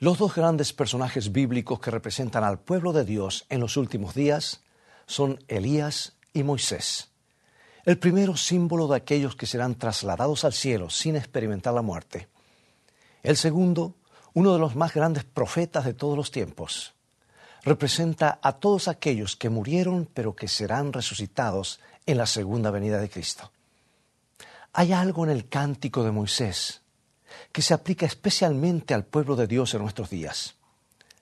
Los dos grandes personajes bíblicos que representan al pueblo de Dios en los últimos días son Elías y Moisés. El primero símbolo de aquellos que serán trasladados al cielo sin experimentar la muerte. El segundo, uno de los más grandes profetas de todos los tiempos. Representa a todos aquellos que murieron pero que serán resucitados en la segunda venida de Cristo. Hay algo en el cántico de Moisés que se aplica especialmente al pueblo de Dios en nuestros días.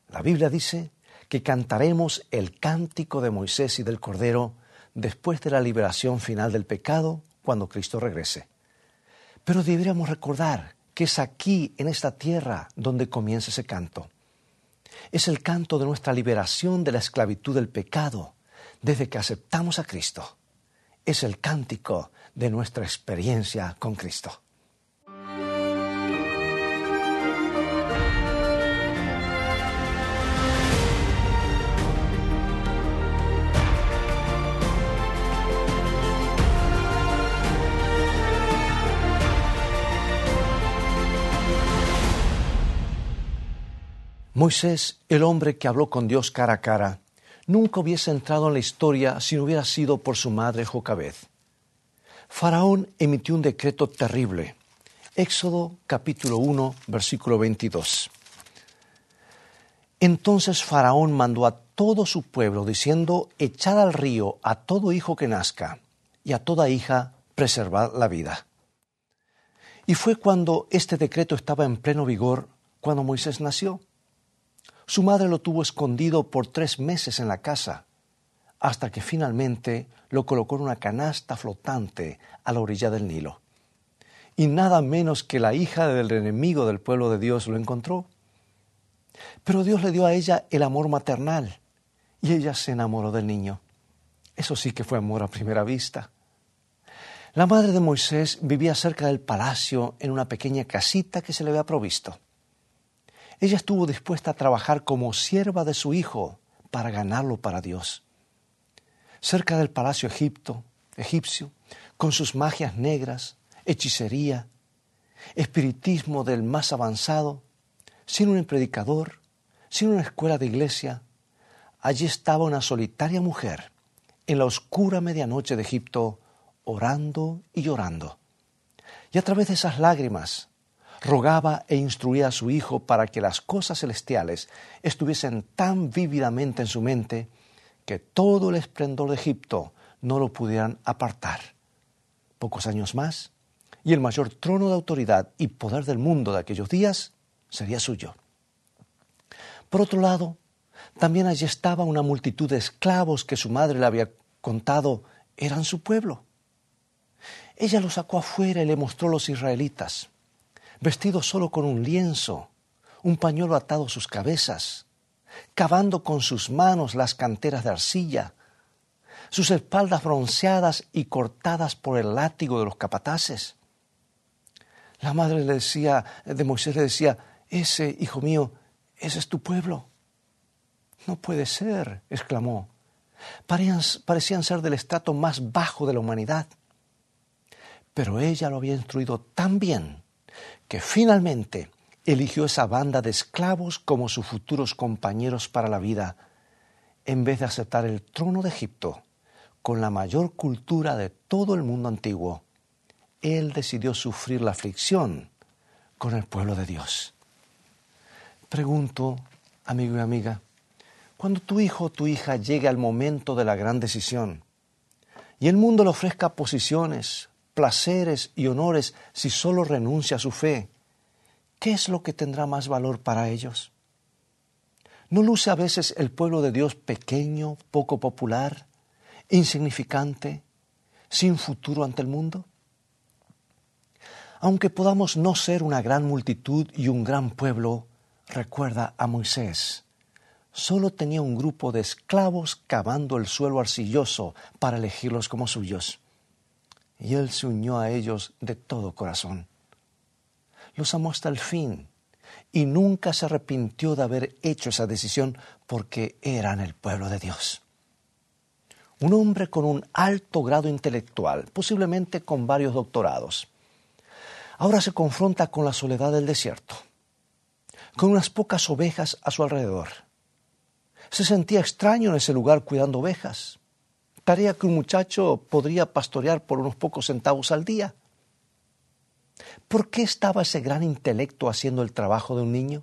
La Biblia dice que cantaremos el cántico de Moisés y del Cordero después de la liberación final del pecado cuando Cristo regrese. Pero deberíamos recordar que es aquí, en esta tierra, donde comienza ese canto. Es el canto de nuestra liberación de la esclavitud del pecado desde que aceptamos a Cristo. Es el cántico de nuestra experiencia con Cristo. Moisés, el hombre que habló con Dios cara a cara, nunca hubiese entrado en la historia si no hubiera sido por su madre Jocabed. Faraón emitió un decreto terrible. Éxodo capítulo 1, versículo 22. Entonces Faraón mandó a todo su pueblo diciendo, echad al río a todo hijo que nazca y a toda hija preservad la vida. Y fue cuando este decreto estaba en pleno vigor cuando Moisés nació. Su madre lo tuvo escondido por tres meses en la casa, hasta que finalmente lo colocó en una canasta flotante a la orilla del Nilo. Y nada menos que la hija del enemigo del pueblo de Dios lo encontró. Pero Dios le dio a ella el amor maternal y ella se enamoró del niño. Eso sí que fue amor a primera vista. La madre de Moisés vivía cerca del palacio en una pequeña casita que se le había provisto. Ella estuvo dispuesta a trabajar como sierva de su hijo para ganarlo para Dios. Cerca del palacio Egipto, egipcio, con sus magias negras, hechicería, espiritismo del más avanzado, sin un predicador, sin una escuela de iglesia, allí estaba una solitaria mujer en la oscura medianoche de Egipto, orando y llorando. Y a través de esas lágrimas, rogaba e instruía a su hijo para que las cosas celestiales estuviesen tan vívidamente en su mente que todo el esplendor de Egipto no lo pudieran apartar. Pocos años más, y el mayor trono de autoridad y poder del mundo de aquellos días sería suyo. Por otro lado, también allí estaba una multitud de esclavos que su madre le había contado eran su pueblo. Ella los sacó afuera y le mostró a los israelitas vestido solo con un lienzo, un pañuelo atado a sus cabezas, cavando con sus manos las canteras de arcilla, sus espaldas bronceadas y cortadas por el látigo de los capataces. La madre le decía, de Moisés le decía, ese, hijo mío, ese es tu pueblo. No puede ser, exclamó. Parecían, parecían ser del estrato más bajo de la humanidad. Pero ella lo había instruido tan bien que finalmente eligió esa banda de esclavos como sus futuros compañeros para la vida, en vez de aceptar el trono de Egipto con la mayor cultura de todo el mundo antiguo. Él decidió sufrir la aflicción con el pueblo de Dios. Pregunto, amigo y amiga, cuando tu hijo o tu hija llegue al momento de la gran decisión y el mundo le ofrezca posiciones, placeres y honores si solo renuncia a su fe, ¿qué es lo que tendrá más valor para ellos? ¿No luce a veces el pueblo de Dios pequeño, poco popular, insignificante, sin futuro ante el mundo? Aunque podamos no ser una gran multitud y un gran pueblo, recuerda a Moisés. Solo tenía un grupo de esclavos cavando el suelo arcilloso para elegirlos como suyos y Él se unió a ellos de todo corazón. Los amó hasta el fin y nunca se arrepintió de haber hecho esa decisión porque eran el pueblo de Dios. Un hombre con un alto grado intelectual, posiblemente con varios doctorados, ahora se confronta con la soledad del desierto. con unas pocas ovejas a su alrededor. Se sentía extraño en ese lugar cuidando ovejas, tarea que un muchacho podría pastorear por unos pocos centavos al día. ¿Por qué estaba ese gran intelecto haciendo el trabajo de un niño?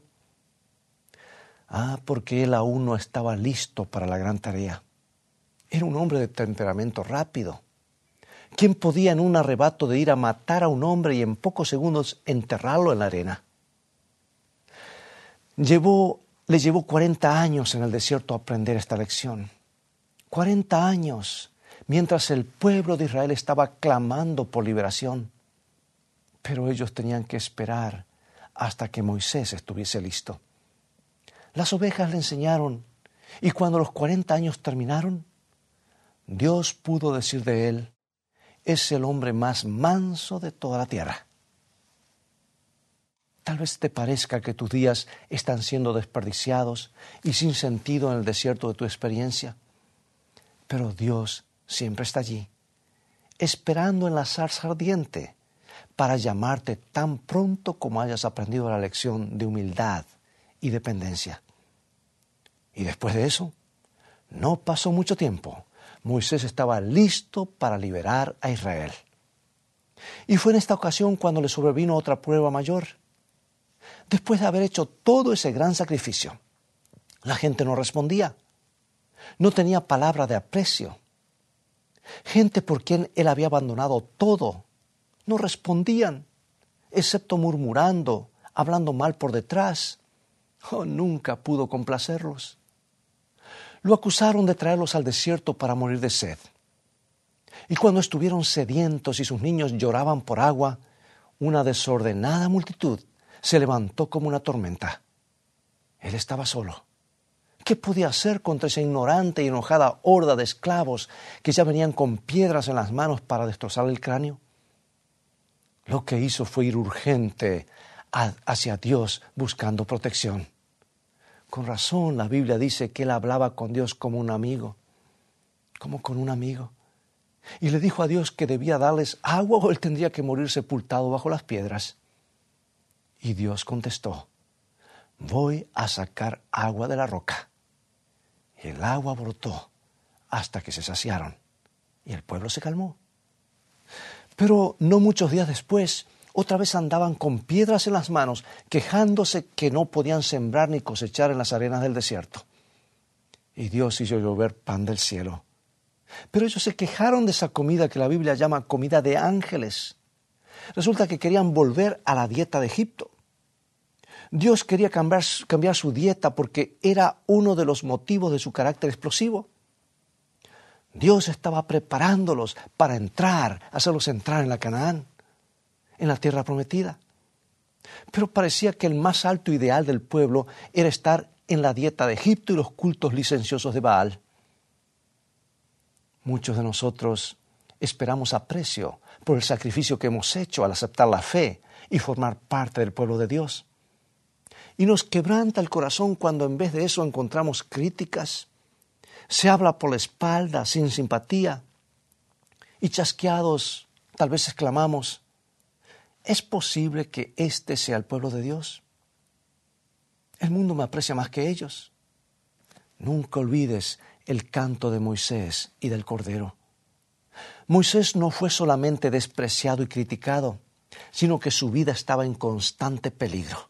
Ah, porque él aún no estaba listo para la gran tarea. Era un hombre de temperamento rápido. ¿Quién podía en un arrebato de ir a matar a un hombre y en pocos segundos enterrarlo en la arena? Llevó, le llevó 40 años en el desierto aprender esta lección. 40 años mientras el pueblo de Israel estaba clamando por liberación. Pero ellos tenían que esperar hasta que Moisés estuviese listo. Las ovejas le enseñaron y cuando los 40 años terminaron, Dios pudo decir de él, es el hombre más manso de toda la tierra. Tal vez te parezca que tus días están siendo desperdiciados y sin sentido en el desierto de tu experiencia, pero Dios siempre está allí, esperando en la zarza ardiente para llamarte tan pronto como hayas aprendido la lección de humildad y dependencia. Y después de eso, no pasó mucho tiempo. Moisés estaba listo para liberar a Israel. Y fue en esta ocasión cuando le sobrevino otra prueba mayor. Después de haber hecho todo ese gran sacrificio, la gente no respondía. No tenía palabra de aprecio. Gente por quien él había abandonado todo, no respondían, excepto murmurando, hablando mal por detrás. Oh, nunca pudo complacerlos. Lo acusaron de traerlos al desierto para morir de sed. Y cuando estuvieron sedientos y sus niños lloraban por agua, una desordenada multitud se levantó como una tormenta. Él estaba solo. ¿Qué podía hacer contra esa ignorante y enojada horda de esclavos que ya venían con piedras en las manos para destrozar el cráneo? Lo que hizo fue ir urgente hacia Dios buscando protección. Con razón la Biblia dice que él hablaba con Dios como un amigo, como con un amigo. Y le dijo a Dios que debía darles agua o él tendría que morir sepultado bajo las piedras. Y Dios contestó, voy a sacar agua de la roca. El agua brotó hasta que se saciaron y el pueblo se calmó. Pero no muchos días después, otra vez andaban con piedras en las manos, quejándose que no podían sembrar ni cosechar en las arenas del desierto. Y Dios hizo llover pan del cielo. Pero ellos se quejaron de esa comida que la Biblia llama comida de ángeles. Resulta que querían volver a la dieta de Egipto. Dios quería cambiar, cambiar su dieta porque era uno de los motivos de su carácter explosivo. Dios estaba preparándolos para entrar, hacerlos entrar en la Canaán, en la tierra prometida. Pero parecía que el más alto ideal del pueblo era estar en la dieta de Egipto y los cultos licenciosos de Baal. Muchos de nosotros esperamos aprecio por el sacrificio que hemos hecho al aceptar la fe y formar parte del pueblo de Dios. Y nos quebranta el corazón cuando en vez de eso encontramos críticas, se habla por la espalda sin simpatía y chasqueados tal vez exclamamos, ¿es posible que este sea el pueblo de Dios? El mundo me aprecia más que ellos. Nunca olvides el canto de Moisés y del Cordero. Moisés no fue solamente despreciado y criticado, sino que su vida estaba en constante peligro.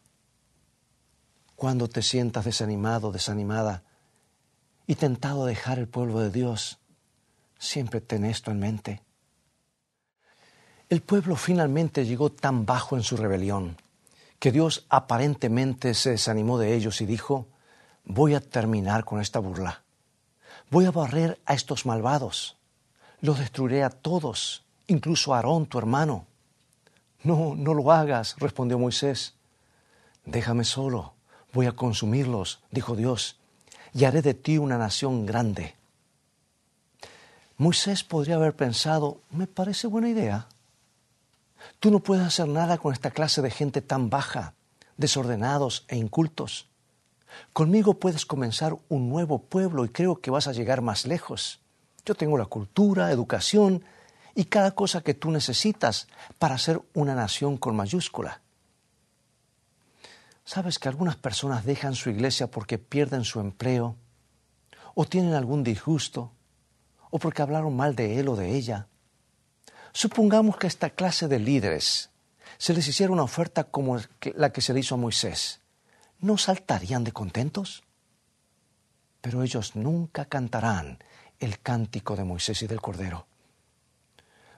Cuando te sientas desanimado, desanimada, y tentado a dejar el pueblo de Dios, siempre ten esto en mente. El pueblo finalmente llegó tan bajo en su rebelión que Dios aparentemente se desanimó de ellos y dijo, voy a terminar con esta burla, voy a barrer a estos malvados, los destruiré a todos, incluso a Aarón, tu hermano. No, no lo hagas, respondió Moisés. Déjame solo, voy a consumirlos, dijo Dios, y haré de ti una nación grande. Moisés podría haber pensado, me parece buena idea. Tú no puedes hacer nada con esta clase de gente tan baja, desordenados e incultos. Conmigo puedes comenzar un nuevo pueblo y creo que vas a llegar más lejos. Yo tengo la cultura, educación y cada cosa que tú necesitas para ser una nación con mayúscula. ¿Sabes que algunas personas dejan su iglesia porque pierden su empleo? ¿O tienen algún disgusto? ¿O porque hablaron mal de él o de ella? Supongamos que esta clase de líderes se les hiciera una oferta como la que se le hizo a Moisés. ¿No saltarían de contentos? Pero ellos nunca cantarán el cántico de Moisés y del Cordero.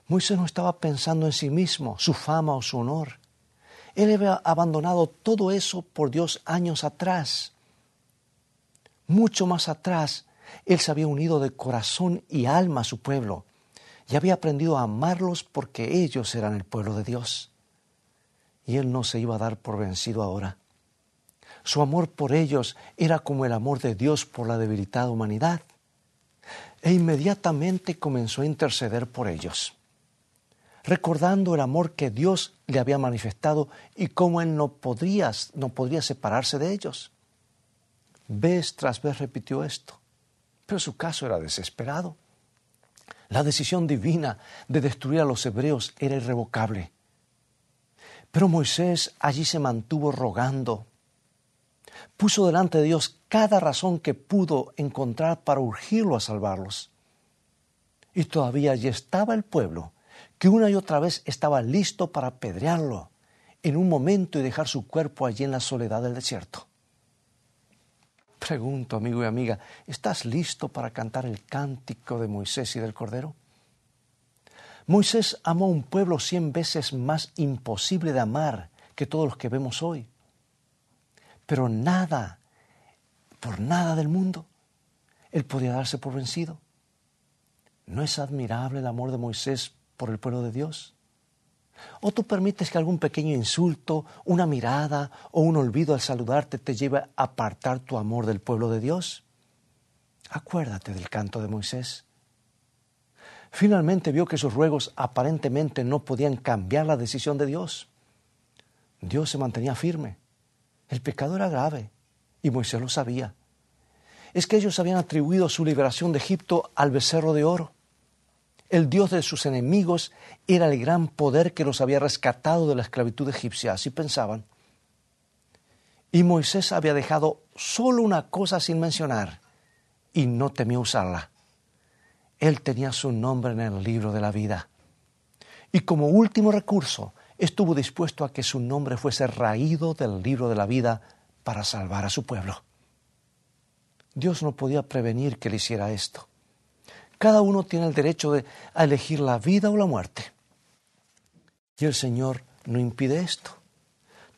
Moisés no estaba pensando en sí mismo, su fama o su honor. Él había abandonado todo eso por Dios años atrás. Mucho más atrás, Él se había unido de corazón y alma a su pueblo y había aprendido a amarlos porque ellos eran el pueblo de Dios. Y Él no se iba a dar por vencido ahora. Su amor por ellos era como el amor de Dios por la debilitada humanidad. E inmediatamente comenzó a interceder por ellos recordando el amor que Dios le había manifestado y cómo él no podría, no podría separarse de ellos. Vez tras vez repitió esto, pero su caso era desesperado. La decisión divina de destruir a los hebreos era irrevocable. Pero Moisés allí se mantuvo rogando. Puso delante de Dios cada razón que pudo encontrar para urgirlo a salvarlos. Y todavía allí estaba el pueblo que una y otra vez estaba listo para apedrearlo en un momento y dejar su cuerpo allí en la soledad del desierto. Pregunto, amigo y amiga, ¿estás listo para cantar el cántico de Moisés y del Cordero? Moisés amó a un pueblo cien veces más imposible de amar que todos los que vemos hoy. Pero nada, por nada del mundo, él podía darse por vencido. ¿No es admirable el amor de Moisés por el pueblo de Dios? ¿O tú permites que algún pequeño insulto, una mirada o un olvido al saludarte te lleve a apartar tu amor del pueblo de Dios? Acuérdate del canto de Moisés. Finalmente vio que sus ruegos aparentemente no podían cambiar la decisión de Dios. Dios se mantenía firme. El pecado era grave y Moisés lo sabía. Es que ellos habían atribuido su liberación de Egipto al becerro de oro. El Dios de sus enemigos era el gran poder que los había rescatado de la esclavitud egipcia, así pensaban. Y Moisés había dejado solo una cosa sin mencionar y no temió usarla. Él tenía su nombre en el libro de la vida. Y como último recurso, estuvo dispuesto a que su nombre fuese raído del libro de la vida para salvar a su pueblo. Dios no podía prevenir que le hiciera esto. Cada uno tiene el derecho de elegir la vida o la muerte. Y el Señor no impide esto.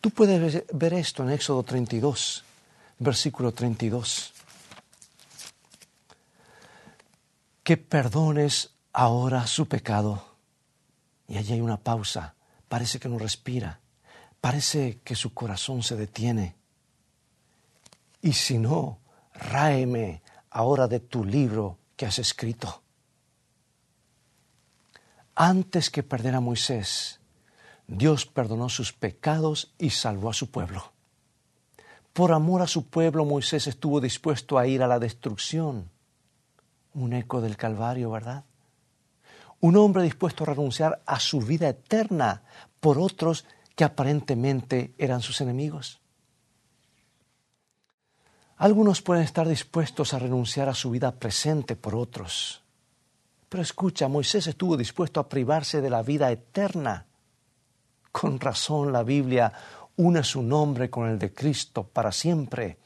Tú puedes ver esto en Éxodo 32, versículo 32. Que perdones ahora su pecado. Y allí hay una pausa. Parece que no respira. Parece que su corazón se detiene. Y si no, ráeme ahora de tu libro que has escrito. Antes que perder a Moisés, Dios perdonó sus pecados y salvó a su pueblo. Por amor a su pueblo, Moisés estuvo dispuesto a ir a la destrucción. Un eco del Calvario, ¿verdad? Un hombre dispuesto a renunciar a su vida eterna por otros que aparentemente eran sus enemigos. Algunos pueden estar dispuestos a renunciar a su vida presente por otros. Pero escucha, Moisés estuvo dispuesto a privarse de la vida eterna. Con razón la Biblia une su nombre con el de Cristo para siempre,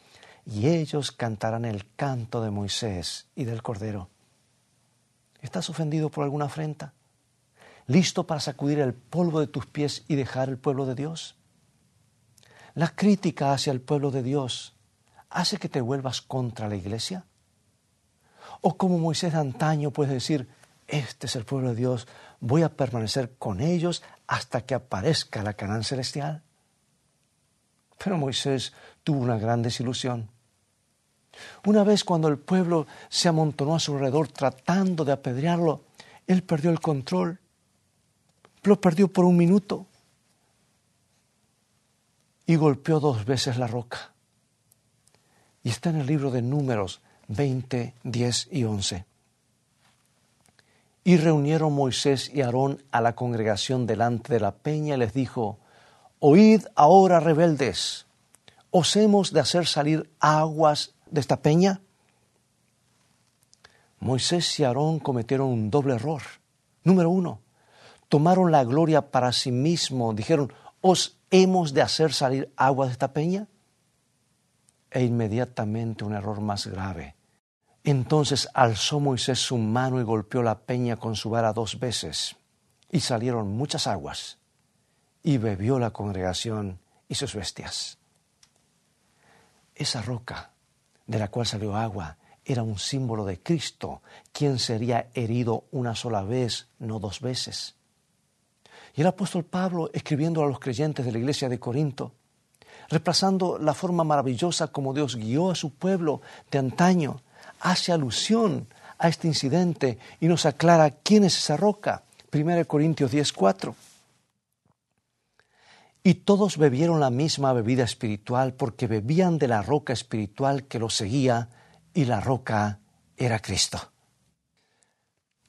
y ellos cantarán el canto de Moisés y del Cordero. ¿Estás ofendido por alguna afrenta? ¿Listo para sacudir el polvo de tus pies y dejar el pueblo de Dios? La crítica hacia el pueblo de Dios hace que te vuelvas contra la iglesia? ¿O como Moisés antaño puedes decir, este es el pueblo de Dios, voy a permanecer con ellos hasta que aparezca la Canaán celestial? Pero Moisés tuvo una gran desilusión. Una vez cuando el pueblo se amontonó a su alrededor tratando de apedrearlo, él perdió el control. Lo perdió por un minuto y golpeó dos veces la roca. Y está en el libro de Números 20, 10 y 11. Y reunieron Moisés y Aarón a la congregación delante de la peña y les dijo, Oíd ahora rebeldes, ¿os hemos de hacer salir aguas de esta peña? Moisés y Aarón cometieron un doble error. Número uno, tomaron la gloria para sí mismos, dijeron, ¿os hemos de hacer salir agua de esta peña? E inmediatamente un error más grave. Entonces alzó Moisés su mano y golpeó la peña con su vara dos veces, y salieron muchas aguas, y bebió la congregación y sus bestias. Esa roca de la cual salió agua era un símbolo de Cristo, quien sería herido una sola vez, no dos veces. Y el apóstol Pablo, escribiendo a los creyentes de la iglesia de Corinto, reemplazando la forma maravillosa como Dios guió a su pueblo de antaño, hace alusión a este incidente y nos aclara quién es esa roca. 1 Corintios 10:4. Y todos bebieron la misma bebida espiritual porque bebían de la roca espiritual que los seguía y la roca era Cristo.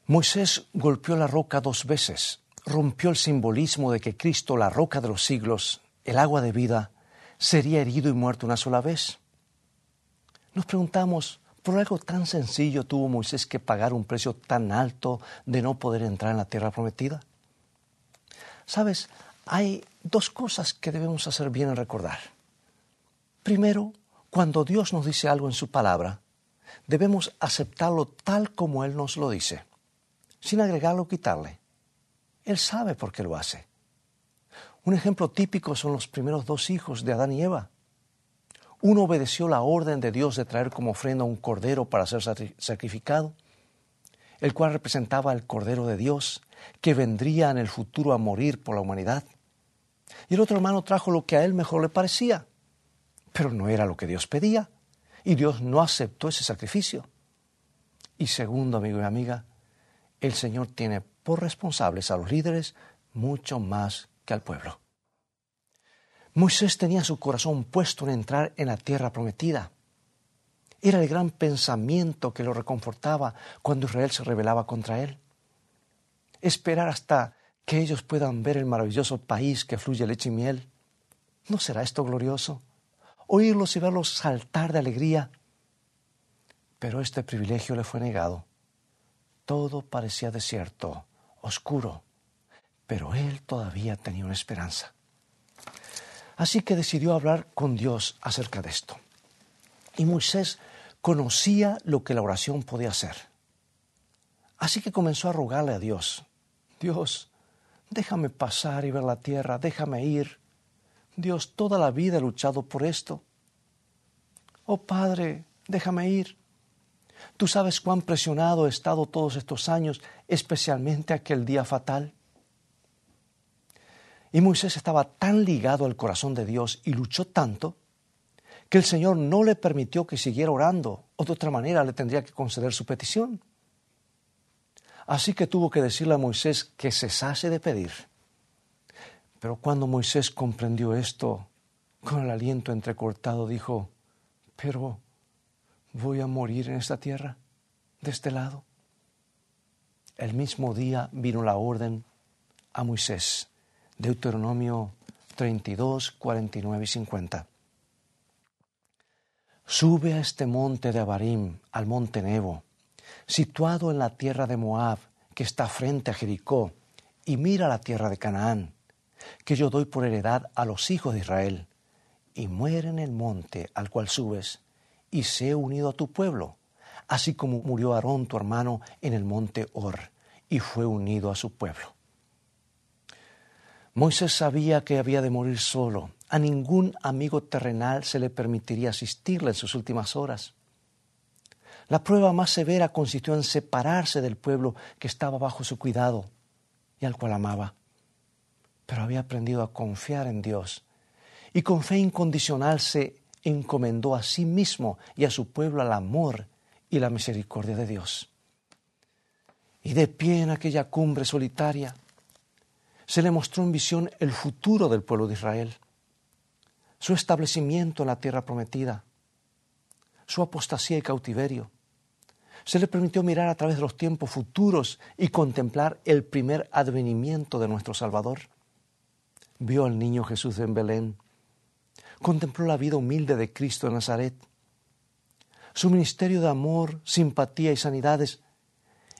Moisés golpeó la roca dos veces, rompió el simbolismo de que Cristo, la roca de los siglos, el agua de vida, sería herido y muerto una sola vez. Nos preguntamos, ¿por algo tan sencillo tuvo Moisés que pagar un precio tan alto de no poder entrar en la tierra prometida? Sabes, hay dos cosas que debemos hacer bien en recordar. Primero, cuando Dios nos dice algo en su palabra, debemos aceptarlo tal como Él nos lo dice, sin agregarlo o quitarle. Él sabe por qué lo hace. Un ejemplo típico son los primeros dos hijos de Adán y Eva. Uno obedeció la orden de Dios de traer como ofrenda un cordero para ser sacrificado, el cual representaba el cordero de Dios, que vendría en el futuro a morir por la humanidad. Y el otro hermano trajo lo que a él mejor le parecía, pero no era lo que Dios pedía. Y Dios no aceptó ese sacrificio. Y segundo, amigo y amiga, el Señor tiene por responsables a los líderes mucho más que al pueblo. Moisés tenía su corazón puesto en entrar en la tierra prometida. Era el gran pensamiento que lo reconfortaba cuando Israel se rebelaba contra él. Esperar hasta que ellos puedan ver el maravilloso país que fluye leche y miel. ¿No será esto glorioso? oírlos y verlos saltar de alegría. Pero este privilegio le fue negado. Todo parecía desierto, oscuro, pero él todavía tenía una esperanza. Así que decidió hablar con Dios acerca de esto. Y Moisés conocía lo que la oración podía hacer. Así que comenzó a rogarle a Dios, Dios, déjame pasar y ver la tierra, déjame ir. Dios, toda la vida he luchado por esto. Oh Padre, déjame ir. Tú sabes cuán presionado he estado todos estos años, especialmente aquel día fatal. Y Moisés estaba tan ligado al corazón de Dios y luchó tanto que el Señor no le permitió que siguiera orando, o de otra manera le tendría que conceder su petición. Así que tuvo que decirle a Moisés que cesase de pedir. Pero cuando Moisés comprendió esto, con el aliento entrecortado, dijo, pero voy a morir en esta tierra, de este lado. El mismo día vino la orden a Moisés, Deuteronomio 32, 49 y 50. Sube a este monte de Abarim, al monte Nebo, situado en la tierra de Moab, que está frente a Jericó, y mira la tierra de Canaán que yo doy por heredad a los hijos de Israel, y muere en el monte al cual subes, y sé unido a tu pueblo, así como murió Aarón tu hermano en el monte Hor, y fue unido a su pueblo. Moisés sabía que había de morir solo. A ningún amigo terrenal se le permitiría asistirle en sus últimas horas. La prueba más severa consistió en separarse del pueblo que estaba bajo su cuidado y al cual amaba pero había aprendido a confiar en Dios y con fe incondicional se encomendó a sí mismo y a su pueblo al amor y la misericordia de Dios. Y de pie en aquella cumbre solitaria, se le mostró en visión el futuro del pueblo de Israel, su establecimiento en la tierra prometida, su apostasía y cautiverio. Se le permitió mirar a través de los tiempos futuros y contemplar el primer advenimiento de nuestro Salvador vio al niño Jesús en Belén, contempló la vida humilde de Cristo en Nazaret, su ministerio de amor, simpatía y sanidades,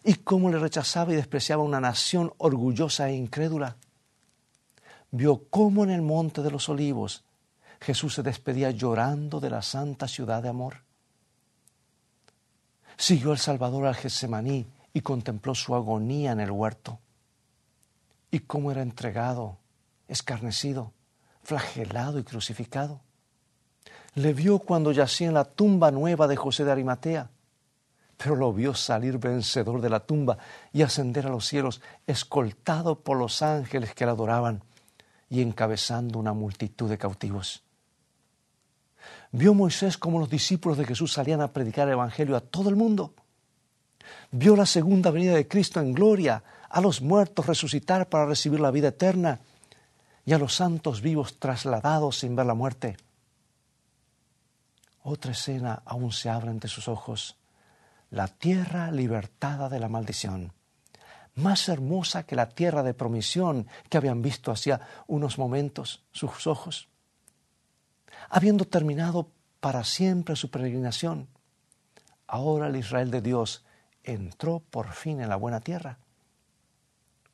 y cómo le rechazaba y despreciaba una nación orgullosa e incrédula. Vio cómo en el monte de los olivos Jesús se despedía llorando de la santa ciudad de amor. Siguió el Salvador al Getsemaní y contempló su agonía en el huerto. Y cómo era entregado, escarnecido, flagelado y crucificado. Le vio cuando yacía en la tumba nueva de José de Arimatea, pero lo vio salir vencedor de la tumba y ascender a los cielos, escoltado por los ángeles que le adoraban y encabezando una multitud de cautivos. Vio Moisés cómo los discípulos de Jesús salían a predicar el Evangelio a todo el mundo. Vio la segunda venida de Cristo en gloria, a los muertos resucitar para recibir la vida eterna y a los santos vivos trasladados sin ver la muerte. Otra escena aún se abre ante sus ojos, la tierra libertada de la maldición, más hermosa que la tierra de promisión que habían visto hacía unos momentos sus ojos. Habiendo terminado para siempre su peregrinación, ahora el Israel de Dios entró por fin en la buena tierra.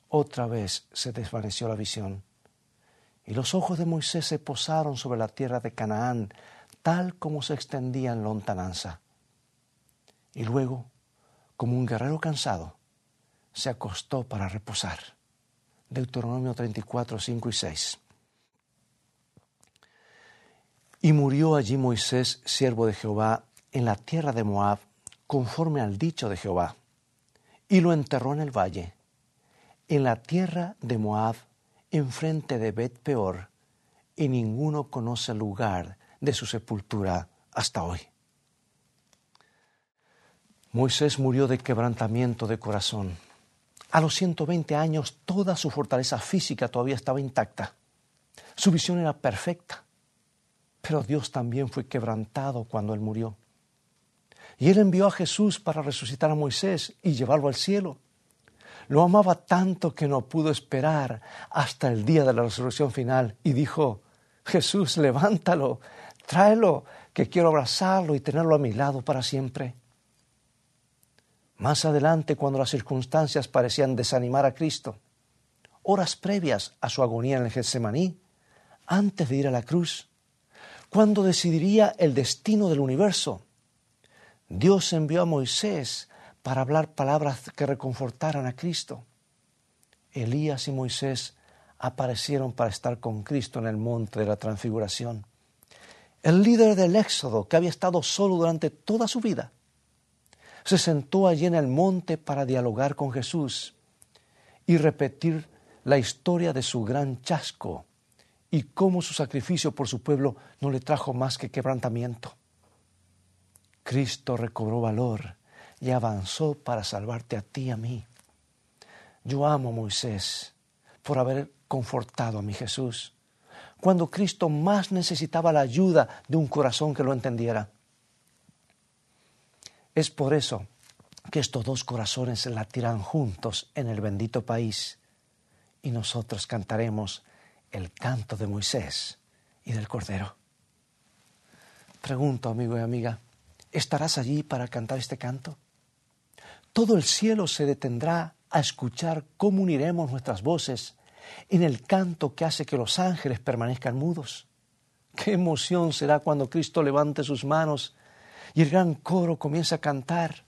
Otra vez se desvaneció la visión y los ojos de Moisés se posaron sobre la tierra de Canaán, tal como se extendía en lontananza. Y luego, como un guerrero cansado, se acostó para reposar. Deuteronomio 34, 5 y 6. Y murió allí Moisés, siervo de Jehová, en la tierra de Moab, conforme al dicho de Jehová, y lo enterró en el valle, en la tierra de Moab, enfrente de Bet Peor, y ninguno conoce el lugar de su sepultura hasta hoy. Moisés murió de quebrantamiento de corazón. A los 120 años toda su fortaleza física todavía estaba intacta. Su visión era perfecta. Pero Dios también fue quebrantado cuando él murió. Y él envió a Jesús para resucitar a Moisés y llevarlo al cielo. Lo amaba tanto que no pudo esperar hasta el día de la resurrección final y dijo, Jesús, levántalo, tráelo, que quiero abrazarlo y tenerlo a mi lado para siempre. Más adelante, cuando las circunstancias parecían desanimar a Cristo, horas previas a su agonía en el Getsemaní, antes de ir a la cruz, cuando decidiría el destino del universo, Dios envió a Moisés para hablar palabras que reconfortaran a Cristo. Elías y Moisés aparecieron para estar con Cristo en el monte de la transfiguración. El líder del Éxodo, que había estado solo durante toda su vida, se sentó allí en el monte para dialogar con Jesús y repetir la historia de su gran chasco y cómo su sacrificio por su pueblo no le trajo más que quebrantamiento. Cristo recobró valor y avanzó para salvarte a ti y a mí. Yo amo a Moisés por haber confortado a mi Jesús cuando Cristo más necesitaba la ayuda de un corazón que lo entendiera. Es por eso que estos dos corazones latirán juntos en el bendito país y nosotros cantaremos el canto de Moisés y del Cordero. Pregunto, amigo y amiga, ¿estarás allí para cantar este canto? todo el cielo se detendrá a escuchar cómo uniremos nuestras voces en el canto que hace que los ángeles permanezcan mudos. Qué emoción será cuando Cristo levante sus manos y el gran coro comience a cantar.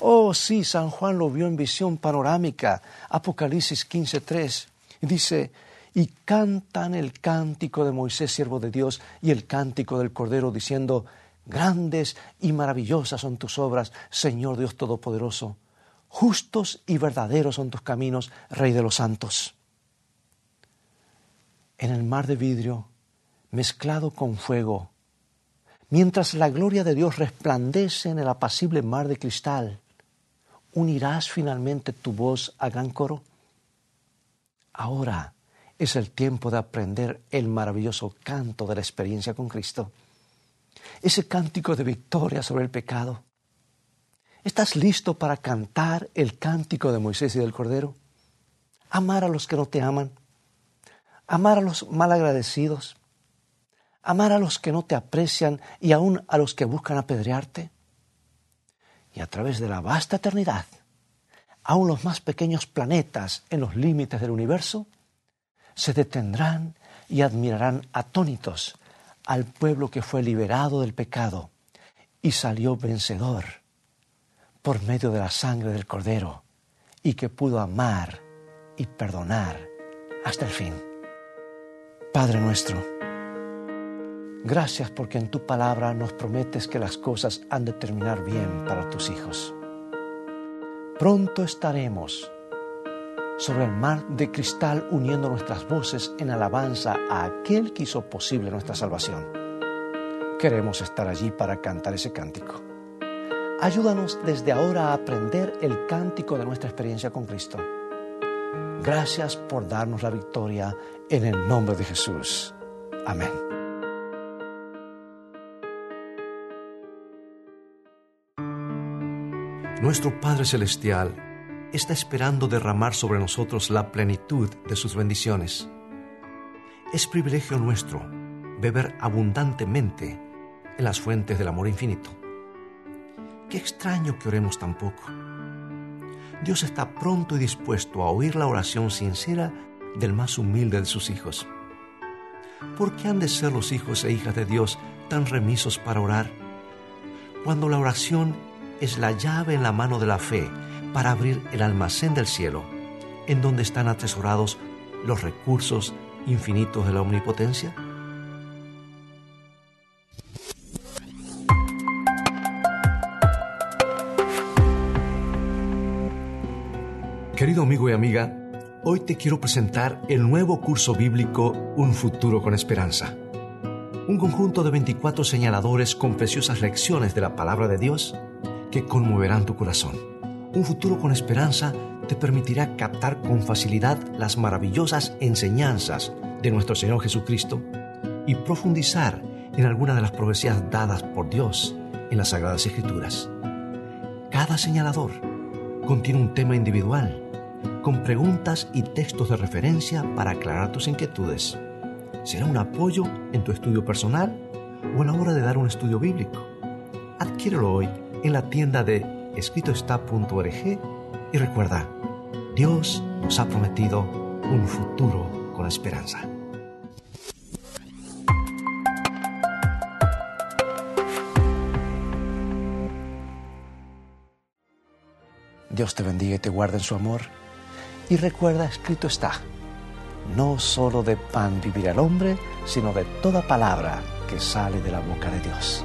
Oh, sí, San Juan lo vio en visión panorámica, Apocalipsis 15.3. Y dice, y cantan el cántico de Moisés, siervo de Dios, y el cántico del Cordero, diciendo, Grandes y maravillosas son tus obras, Señor Dios Todopoderoso. Justos y verdaderos son tus caminos, Rey de los santos. En el mar de vidrio, mezclado con fuego, mientras la gloria de Dios resplandece en el apacible mar de cristal, ¿unirás finalmente tu voz a gran coro? Ahora es el tiempo de aprender el maravilloso canto de la experiencia con Cristo ese cántico de victoria sobre el pecado? ¿Estás listo para cantar el cántico de Moisés y del Cordero? Amar a los que no te aman, amar a los malagradecidos, amar a los que no te aprecian y aún a los que buscan apedrearte. Y a través de la vasta eternidad, aún los más pequeños planetas en los límites del universo, se detendrán y admirarán atónitos al pueblo que fue liberado del pecado y salió vencedor por medio de la sangre del Cordero y que pudo amar y perdonar hasta el fin. Padre nuestro, gracias porque en tu palabra nos prometes que las cosas han de terminar bien para tus hijos. Pronto estaremos sobre el mar de cristal uniendo nuestras voces en alabanza a aquel que hizo posible nuestra salvación. Queremos estar allí para cantar ese cántico. Ayúdanos desde ahora a aprender el cántico de nuestra experiencia con Cristo. Gracias por darnos la victoria en el nombre de Jesús. Amén. Nuestro Padre Celestial está esperando derramar sobre nosotros la plenitud de sus bendiciones. Es privilegio nuestro beber abundantemente en las fuentes del amor infinito. Qué extraño que oremos tan poco. Dios está pronto y dispuesto a oír la oración sincera del más humilde de sus hijos. ¿Por qué han de ser los hijos e hijas de Dios tan remisos para orar? Cuando la oración es la llave en la mano de la fe para abrir el almacén del cielo, en donde están atesorados los recursos infinitos de la omnipotencia? Querido amigo y amiga, hoy te quiero presentar el nuevo curso bíblico Un futuro con esperanza. Un conjunto de 24 señaladores con preciosas lecciones de la palabra de Dios que conmoverán tu corazón. Un futuro con esperanza te permitirá captar con facilidad las maravillosas enseñanzas de nuestro Señor Jesucristo y profundizar en alguna de las profecías dadas por Dios en las Sagradas Escrituras. Cada señalador contiene un tema individual, con preguntas y textos de referencia para aclarar tus inquietudes. Será un apoyo en tu estudio personal o a la hora de dar un estudio bíblico. Adquiérelo hoy en la tienda de escritoestá.org y recuerda, Dios nos ha prometido un futuro con esperanza. Dios te bendiga y te guarde en su amor. Y recuerda, escrito está, no solo de pan vivirá el hombre, sino de toda palabra que sale de la boca de Dios.